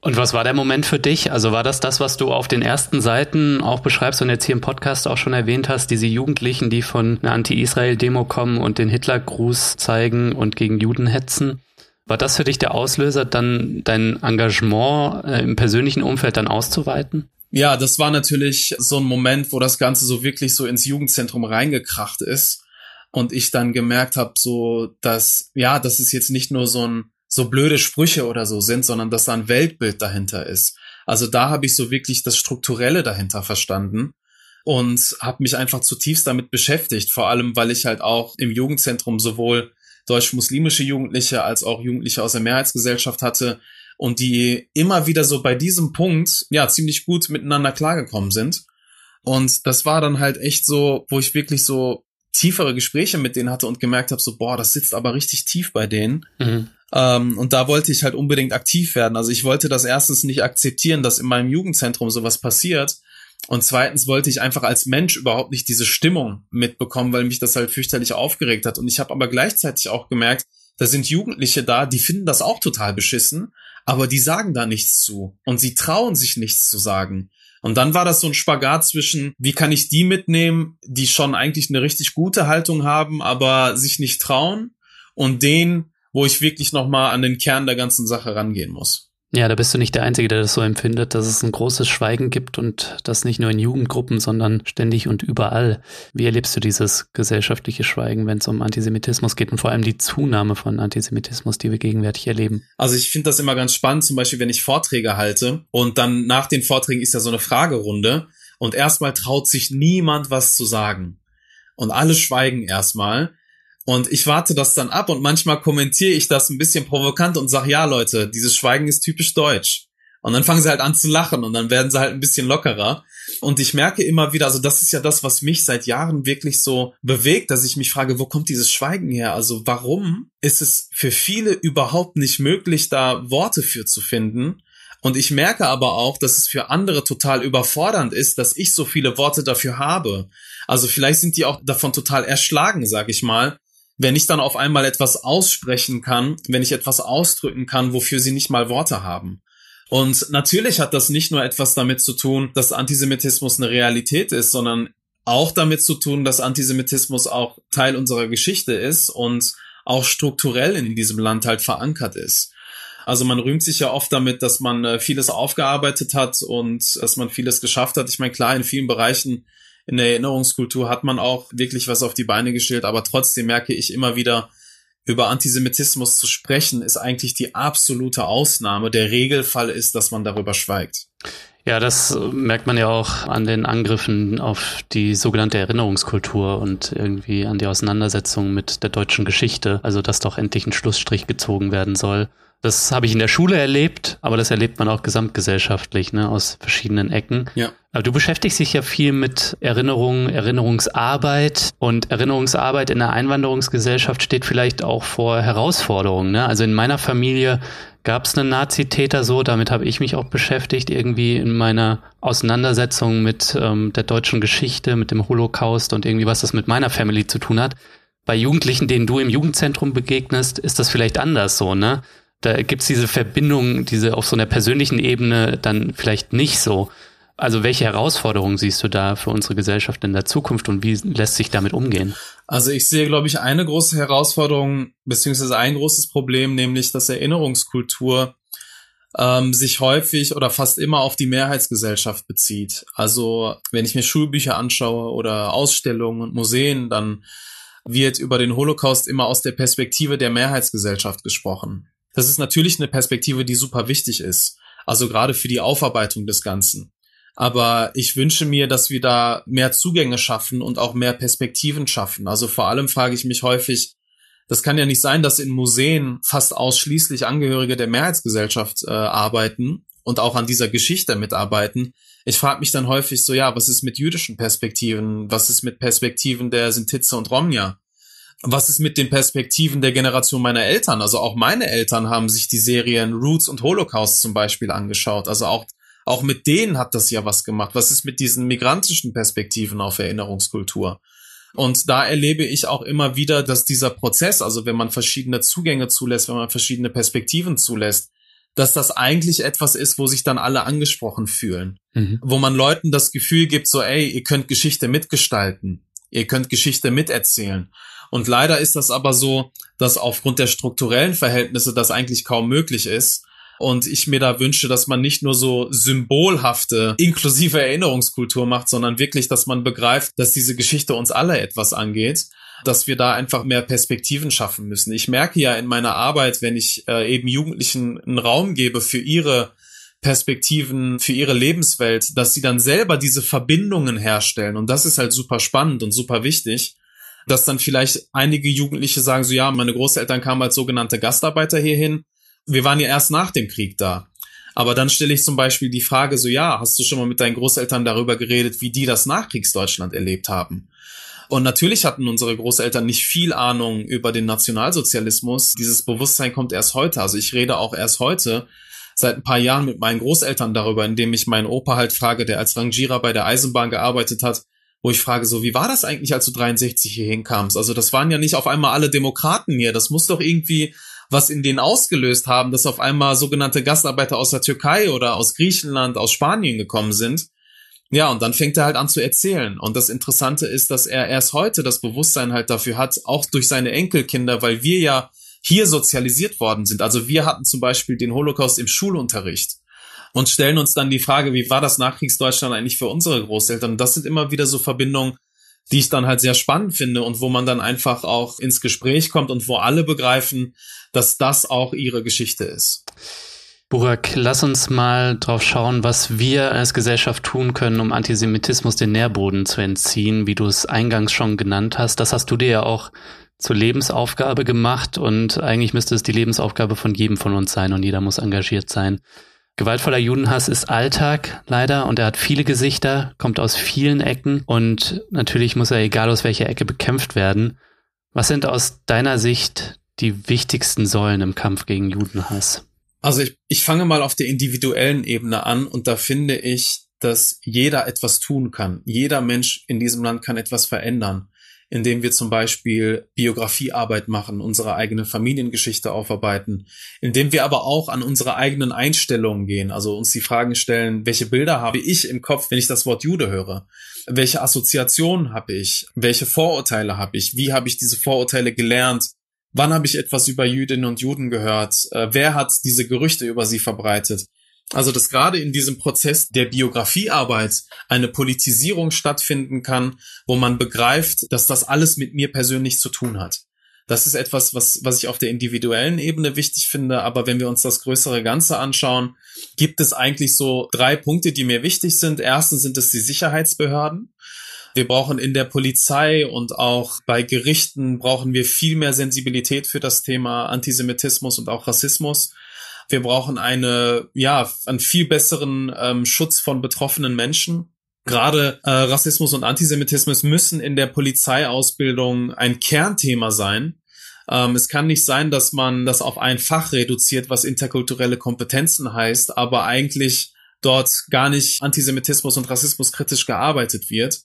Und was war der Moment für dich? Also war das das, was du auf den ersten Seiten auch beschreibst und jetzt hier im Podcast auch schon erwähnt hast, diese Jugendlichen, die von einer Anti-Israel-Demo kommen und den Hitlergruß zeigen und gegen Juden hetzen? War das für dich der Auslöser, dann dein Engagement äh, im persönlichen Umfeld dann auszuweiten? Ja, das war natürlich so ein Moment, wo das Ganze so wirklich so ins Jugendzentrum reingekracht ist und ich dann gemerkt habe, so dass ja, das ist jetzt nicht nur so ein so blöde Sprüche oder so sind, sondern dass da ein Weltbild dahinter ist. Also da habe ich so wirklich das Strukturelle dahinter verstanden und habe mich einfach zutiefst damit beschäftigt, vor allem weil ich halt auch im Jugendzentrum sowohl deutsch-muslimische Jugendliche als auch Jugendliche aus der Mehrheitsgesellschaft hatte und die immer wieder so bei diesem Punkt ja ziemlich gut miteinander klargekommen sind. Und das war dann halt echt so, wo ich wirklich so tiefere Gespräche mit denen hatte und gemerkt habe, so, boah, das sitzt aber richtig tief bei denen. Mhm. Ähm, und da wollte ich halt unbedingt aktiv werden. Also ich wollte das erstens nicht akzeptieren, dass in meinem Jugendzentrum sowas passiert. Und zweitens wollte ich einfach als Mensch überhaupt nicht diese Stimmung mitbekommen, weil mich das halt fürchterlich aufgeregt hat. Und ich habe aber gleichzeitig auch gemerkt, da sind Jugendliche da, die finden das auch total beschissen, aber die sagen da nichts zu. Und sie trauen sich nichts zu sagen. Und dann war das so ein Spagat zwischen, wie kann ich die mitnehmen, die schon eigentlich eine richtig gute Haltung haben, aber sich nicht trauen, und den, wo ich wirklich nochmal an den Kern der ganzen Sache rangehen muss. Ja, da bist du nicht der Einzige, der das so empfindet, dass es ein großes Schweigen gibt und das nicht nur in Jugendgruppen, sondern ständig und überall. Wie erlebst du dieses gesellschaftliche Schweigen, wenn es um Antisemitismus geht und vor allem die Zunahme von Antisemitismus, die wir gegenwärtig erleben? Also ich finde das immer ganz spannend, zum Beispiel, wenn ich Vorträge halte und dann nach den Vorträgen ist ja so eine Fragerunde und erstmal traut sich niemand was zu sagen. Und alle schweigen erstmal. Und ich warte das dann ab und manchmal kommentiere ich das ein bisschen provokant und sage, ja Leute, dieses Schweigen ist typisch deutsch. Und dann fangen sie halt an zu lachen und dann werden sie halt ein bisschen lockerer. Und ich merke immer wieder, also das ist ja das, was mich seit Jahren wirklich so bewegt, dass ich mich frage, wo kommt dieses Schweigen her? Also warum ist es für viele überhaupt nicht möglich, da Worte für zu finden? Und ich merke aber auch, dass es für andere total überfordernd ist, dass ich so viele Worte dafür habe. Also vielleicht sind die auch davon total erschlagen, sag ich mal, wenn ich dann auf einmal etwas aussprechen kann, wenn ich etwas ausdrücken kann, wofür sie nicht mal Worte haben. Und natürlich hat das nicht nur etwas damit zu tun, dass Antisemitismus eine Realität ist, sondern auch damit zu tun, dass Antisemitismus auch Teil unserer Geschichte ist und auch strukturell in diesem Land halt verankert ist. Also man rühmt sich ja oft damit, dass man äh, vieles aufgearbeitet hat und dass man vieles geschafft hat. Ich meine, klar, in vielen Bereichen in der Erinnerungskultur hat man auch wirklich was auf die Beine gestellt, aber trotzdem merke ich immer wieder, über Antisemitismus zu sprechen, ist eigentlich die absolute Ausnahme. Der Regelfall ist, dass man darüber schweigt. Ja, das merkt man ja auch an den Angriffen auf die sogenannte Erinnerungskultur und irgendwie an die Auseinandersetzung mit der deutschen Geschichte. Also, dass doch endlich ein Schlussstrich gezogen werden soll. Das habe ich in der Schule erlebt, aber das erlebt man auch gesamtgesellschaftlich, ne, aus verschiedenen Ecken. Ja. Aber du beschäftigst dich ja viel mit Erinnerung, Erinnerungsarbeit und Erinnerungsarbeit in der Einwanderungsgesellschaft steht vielleicht auch vor Herausforderungen. Ne? Also in meiner Familie gab es einen Nazitäter so, damit habe ich mich auch beschäftigt, irgendwie in meiner Auseinandersetzung mit ähm, der deutschen Geschichte, mit dem Holocaust und irgendwie was das mit meiner Family zu tun hat. Bei Jugendlichen, denen du im Jugendzentrum begegnest, ist das vielleicht anders so, ne? Da gibt's diese Verbindung, diese auf so einer persönlichen Ebene dann vielleicht nicht so. Also welche Herausforderungen siehst du da für unsere Gesellschaft in der Zukunft und wie lässt sich damit umgehen? Also ich sehe, glaube ich, eine große Herausforderung beziehungsweise ein großes Problem, nämlich dass Erinnerungskultur ähm, sich häufig oder fast immer auf die Mehrheitsgesellschaft bezieht. Also wenn ich mir Schulbücher anschaue oder Ausstellungen und Museen, dann wird über den Holocaust immer aus der Perspektive der Mehrheitsgesellschaft gesprochen. Das ist natürlich eine Perspektive, die super wichtig ist. Also gerade für die Aufarbeitung des Ganzen. Aber ich wünsche mir, dass wir da mehr Zugänge schaffen und auch mehr Perspektiven schaffen. Also vor allem frage ich mich häufig, das kann ja nicht sein, dass in Museen fast ausschließlich Angehörige der Mehrheitsgesellschaft äh, arbeiten und auch an dieser Geschichte mitarbeiten. Ich frage mich dann häufig so, ja, was ist mit jüdischen Perspektiven? Was ist mit Perspektiven der Sintitze und Romja? Was ist mit den Perspektiven der Generation meiner Eltern? Also auch meine Eltern haben sich die Serien Roots und Holocaust zum Beispiel angeschaut. Also auch, auch mit denen hat das ja was gemacht. Was ist mit diesen migrantischen Perspektiven auf Erinnerungskultur? Und da erlebe ich auch immer wieder, dass dieser Prozess, also wenn man verschiedene Zugänge zulässt, wenn man verschiedene Perspektiven zulässt, dass das eigentlich etwas ist, wo sich dann alle angesprochen fühlen. Mhm. Wo man Leuten das Gefühl gibt, so, ey, ihr könnt Geschichte mitgestalten. Ihr könnt Geschichte miterzählen. Und leider ist das aber so, dass aufgrund der strukturellen Verhältnisse das eigentlich kaum möglich ist. Und ich mir da wünsche, dass man nicht nur so symbolhafte, inklusive Erinnerungskultur macht, sondern wirklich, dass man begreift, dass diese Geschichte uns alle etwas angeht, dass wir da einfach mehr Perspektiven schaffen müssen. Ich merke ja in meiner Arbeit, wenn ich äh, eben Jugendlichen einen Raum gebe für ihre Perspektiven, für ihre Lebenswelt, dass sie dann selber diese Verbindungen herstellen. Und das ist halt super spannend und super wichtig dass dann vielleicht einige Jugendliche sagen so, ja, meine Großeltern kamen als sogenannte Gastarbeiter hierhin. Wir waren ja erst nach dem Krieg da. Aber dann stelle ich zum Beispiel die Frage so, ja, hast du schon mal mit deinen Großeltern darüber geredet, wie die das Nachkriegsdeutschland erlebt haben? Und natürlich hatten unsere Großeltern nicht viel Ahnung über den Nationalsozialismus. Dieses Bewusstsein kommt erst heute. Also ich rede auch erst heute seit ein paar Jahren mit meinen Großeltern darüber, indem ich meinen Opa halt frage, der als Rangierer bei der Eisenbahn gearbeitet hat, wo ich frage, so, wie war das eigentlich, als du 63 hier hinkamst? Also das waren ja nicht auf einmal alle Demokraten hier. Das muss doch irgendwie was in denen ausgelöst haben, dass auf einmal sogenannte Gastarbeiter aus der Türkei oder aus Griechenland, aus Spanien gekommen sind. Ja, und dann fängt er halt an zu erzählen. Und das Interessante ist, dass er erst heute das Bewusstsein halt dafür hat, auch durch seine Enkelkinder, weil wir ja hier sozialisiert worden sind. Also wir hatten zum Beispiel den Holocaust im Schulunterricht und stellen uns dann die Frage, wie war das Nachkriegsdeutschland eigentlich für unsere Großeltern? Und das sind immer wieder so Verbindungen, die ich dann halt sehr spannend finde und wo man dann einfach auch ins Gespräch kommt und wo alle begreifen, dass das auch ihre Geschichte ist. Burak, lass uns mal drauf schauen, was wir als Gesellschaft tun können, um Antisemitismus den Nährboden zu entziehen, wie du es eingangs schon genannt hast. Das hast du dir ja auch zur Lebensaufgabe gemacht und eigentlich müsste es die Lebensaufgabe von jedem von uns sein und jeder muss engagiert sein. Gewaltvoller Judenhass ist Alltag leider und er hat viele Gesichter, kommt aus vielen Ecken und natürlich muss er egal aus welcher Ecke bekämpft werden. Was sind aus deiner Sicht die wichtigsten Säulen im Kampf gegen Judenhass? Also ich, ich fange mal auf der individuellen Ebene an und da finde ich, dass jeder etwas tun kann. Jeder Mensch in diesem Land kann etwas verändern. Indem wir zum Beispiel Biografiearbeit machen, unsere eigene Familiengeschichte aufarbeiten, indem wir aber auch an unsere eigenen Einstellungen gehen, also uns die Fragen stellen, welche Bilder habe ich im Kopf, wenn ich das Wort Jude höre? Welche Assoziationen habe ich? Welche Vorurteile habe ich? Wie habe ich diese Vorurteile gelernt? Wann habe ich etwas über Jüdinnen und Juden gehört? Äh, wer hat diese Gerüchte über sie verbreitet? Also, dass gerade in diesem Prozess der Biografiearbeit eine Politisierung stattfinden kann, wo man begreift, dass das alles mit mir persönlich zu tun hat. Das ist etwas, was, was ich auf der individuellen Ebene wichtig finde. Aber wenn wir uns das größere Ganze anschauen, gibt es eigentlich so drei Punkte, die mir wichtig sind. Erstens sind es die Sicherheitsbehörden. Wir brauchen in der Polizei und auch bei Gerichten brauchen wir viel mehr Sensibilität für das Thema Antisemitismus und auch Rassismus. Wir brauchen eine, ja, einen viel besseren ähm, Schutz von betroffenen Menschen. Gerade äh, Rassismus und Antisemitismus müssen in der Polizeiausbildung ein Kernthema sein. Ähm, es kann nicht sein, dass man das auf ein Fach reduziert, was interkulturelle Kompetenzen heißt, aber eigentlich dort gar nicht Antisemitismus und Rassismus kritisch gearbeitet wird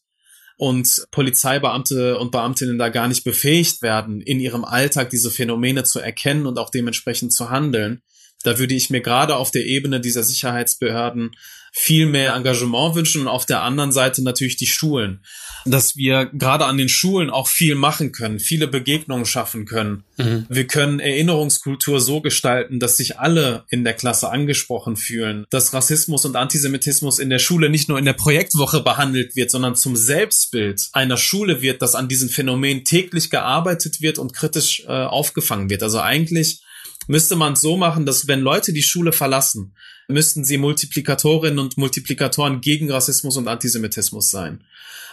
und Polizeibeamte und Beamtinnen da gar nicht befähigt werden, in ihrem Alltag diese Phänomene zu erkennen und auch dementsprechend zu handeln. Da würde ich mir gerade auf der Ebene dieser Sicherheitsbehörden viel mehr Engagement wünschen und auf der anderen Seite natürlich die Schulen, dass wir gerade an den Schulen auch viel machen können, viele Begegnungen schaffen können. Mhm. Wir können Erinnerungskultur so gestalten, dass sich alle in der Klasse angesprochen fühlen, dass Rassismus und Antisemitismus in der Schule nicht nur in der Projektwoche behandelt wird, sondern zum Selbstbild einer Schule wird, dass an diesen Phänomenen täglich gearbeitet wird und kritisch äh, aufgefangen wird. Also eigentlich müsste man so machen, dass wenn Leute die Schule verlassen, müssten sie Multiplikatorinnen und Multiplikatoren gegen Rassismus und Antisemitismus sein.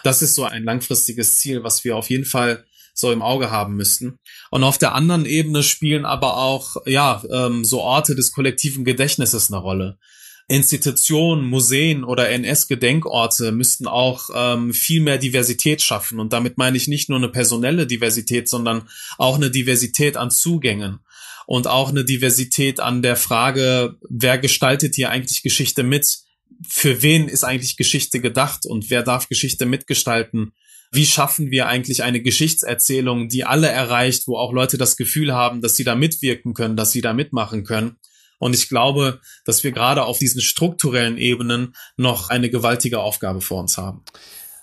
Das ist so ein langfristiges Ziel, was wir auf jeden Fall so im Auge haben müssten. Und auf der anderen Ebene spielen aber auch, ja, ähm, so Orte des kollektiven Gedächtnisses eine Rolle. Institutionen, Museen oder NS-Gedenkorte müssten auch ähm, viel mehr Diversität schaffen. Und damit meine ich nicht nur eine personelle Diversität, sondern auch eine Diversität an Zugängen und auch eine Diversität an der Frage, wer gestaltet hier eigentlich Geschichte mit? Für wen ist eigentlich Geschichte gedacht und wer darf Geschichte mitgestalten? Wie schaffen wir eigentlich eine Geschichtserzählung, die alle erreicht, wo auch Leute das Gefühl haben, dass sie da mitwirken können, dass sie da mitmachen können? Und ich glaube, dass wir gerade auf diesen strukturellen Ebenen noch eine gewaltige Aufgabe vor uns haben.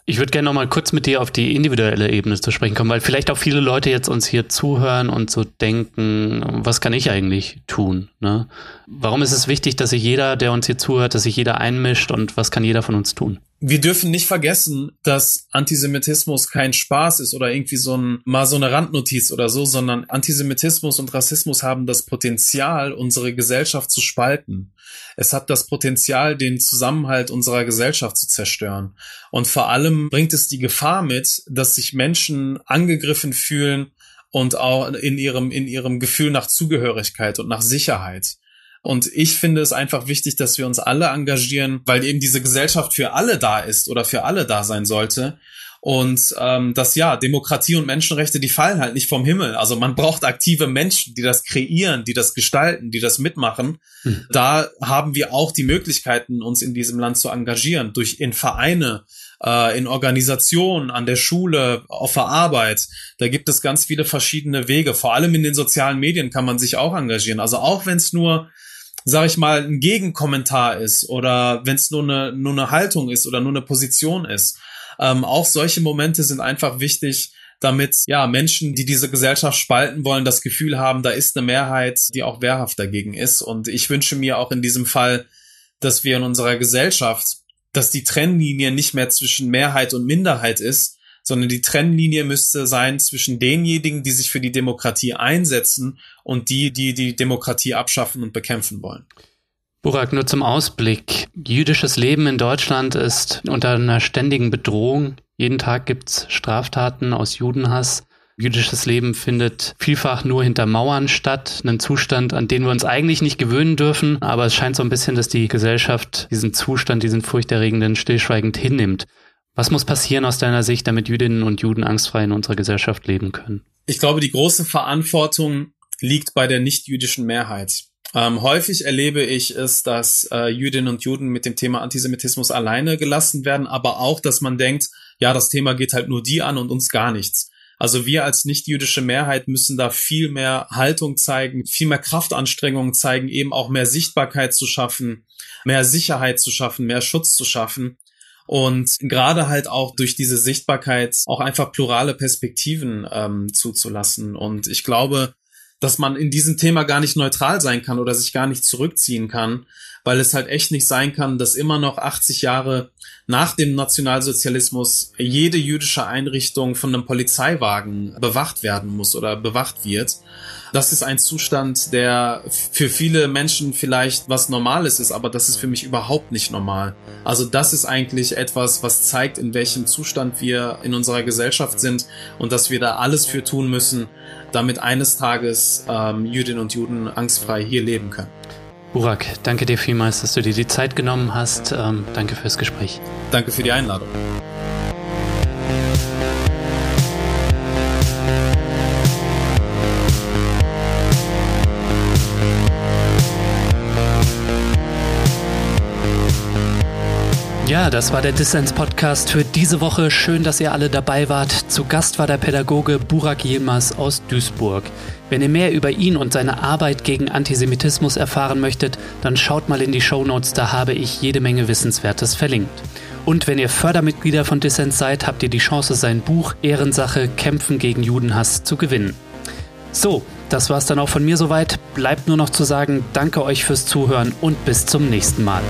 Ich würde gerne noch mal kurz mit dir auf die individuelle Ebene zu sprechen kommen, weil vielleicht auch viele Leute jetzt uns hier zuhören und so denken, was kann ich eigentlich tun? Ne? Warum ist es wichtig, dass sich jeder, der uns hier zuhört, dass sich jeder einmischt und was kann jeder von uns tun? Wir dürfen nicht vergessen, dass Antisemitismus kein Spaß ist oder irgendwie so ein, mal so eine Randnotiz oder so, sondern Antisemitismus und Rassismus haben das Potenzial, unsere Gesellschaft zu spalten. Es hat das Potenzial, den Zusammenhalt unserer Gesellschaft zu zerstören. Und vor allem bringt es die Gefahr mit, dass sich Menschen angegriffen fühlen und auch in ihrem, in ihrem Gefühl nach Zugehörigkeit und nach Sicherheit. Und ich finde es einfach wichtig, dass wir uns alle engagieren, weil eben diese Gesellschaft für alle da ist oder für alle da sein sollte. Und ähm, das ja, Demokratie und Menschenrechte, die fallen halt nicht vom Himmel. Also man braucht aktive Menschen, die das kreieren, die das gestalten, die das mitmachen. Mhm. Da haben wir auch die Möglichkeiten, uns in diesem Land zu engagieren, durch in Vereine, äh, in Organisationen, an der Schule, auf der Arbeit. Da gibt es ganz viele verschiedene Wege. Vor allem in den sozialen Medien kann man sich auch engagieren. Also auch wenn es nur sag ich mal, ein Gegenkommentar ist oder wenn es nur eine, nur eine Haltung ist oder nur eine Position ist. Ähm, auch solche Momente sind einfach wichtig, damit ja Menschen, die diese Gesellschaft spalten wollen, das Gefühl haben, da ist eine Mehrheit, die auch wehrhaft dagegen ist. Und ich wünsche mir auch in diesem Fall, dass wir in unserer Gesellschaft, dass die Trennlinie nicht mehr zwischen Mehrheit und Minderheit ist, sondern die Trennlinie müsste sein zwischen denjenigen, die sich für die Demokratie einsetzen und die, die die Demokratie abschaffen und bekämpfen wollen. Burak, nur zum Ausblick. Jüdisches Leben in Deutschland ist unter einer ständigen Bedrohung. Jeden Tag gibt's Straftaten aus Judenhass. Jüdisches Leben findet vielfach nur hinter Mauern statt, ein Zustand, an den wir uns eigentlich nicht gewöhnen dürfen, aber es scheint so ein bisschen, dass die Gesellschaft diesen Zustand, diesen furchterregenden stillschweigend hinnimmt. Was muss passieren aus deiner Sicht, damit Jüdinnen und Juden angstfrei in unserer Gesellschaft leben können? Ich glaube, die große Verantwortung liegt bei der nicht-jüdischen Mehrheit. Ähm, häufig erlebe ich es, dass äh, Jüdinnen und Juden mit dem Thema Antisemitismus alleine gelassen werden, aber auch, dass man denkt, ja, das Thema geht halt nur die an und uns gar nichts. Also wir als nicht-jüdische Mehrheit müssen da viel mehr Haltung zeigen, viel mehr Kraftanstrengungen zeigen, eben auch mehr Sichtbarkeit zu schaffen, mehr Sicherheit zu schaffen, mehr Schutz zu schaffen. Und gerade halt auch durch diese Sichtbarkeit auch einfach plurale Perspektiven ähm, zuzulassen. Und ich glaube, dass man in diesem Thema gar nicht neutral sein kann oder sich gar nicht zurückziehen kann, weil es halt echt nicht sein kann, dass immer noch 80 Jahre nach dem Nationalsozialismus jede jüdische Einrichtung von einem Polizeiwagen bewacht werden muss oder bewacht wird. Das ist ein Zustand, der für viele Menschen vielleicht was Normales ist, aber das ist für mich überhaupt nicht normal. Also das ist eigentlich etwas, was zeigt, in welchem Zustand wir in unserer Gesellschaft sind und dass wir da alles für tun müssen, damit eines Tages ähm, Jüdinnen und Juden angstfrei hier leben können. Burak, danke dir vielmals, dass du dir die Zeit genommen hast. Ähm, danke fürs Gespräch. Danke für die Einladung. Ja, das war der Dissens-Podcast für diese Woche. Schön, dass ihr alle dabei wart. Zu Gast war der Pädagoge Burak Yilmaz aus Duisburg. Wenn ihr mehr über ihn und seine Arbeit gegen Antisemitismus erfahren möchtet, dann schaut mal in die Show Notes, da habe ich jede Menge Wissenswertes verlinkt. Und wenn ihr Fördermitglieder von Dissens seid, habt ihr die Chance, sein Buch Ehrensache Kämpfen gegen Judenhass zu gewinnen. So, das war's dann auch von mir soweit. Bleibt nur noch zu sagen, danke euch fürs Zuhören und bis zum nächsten Mal.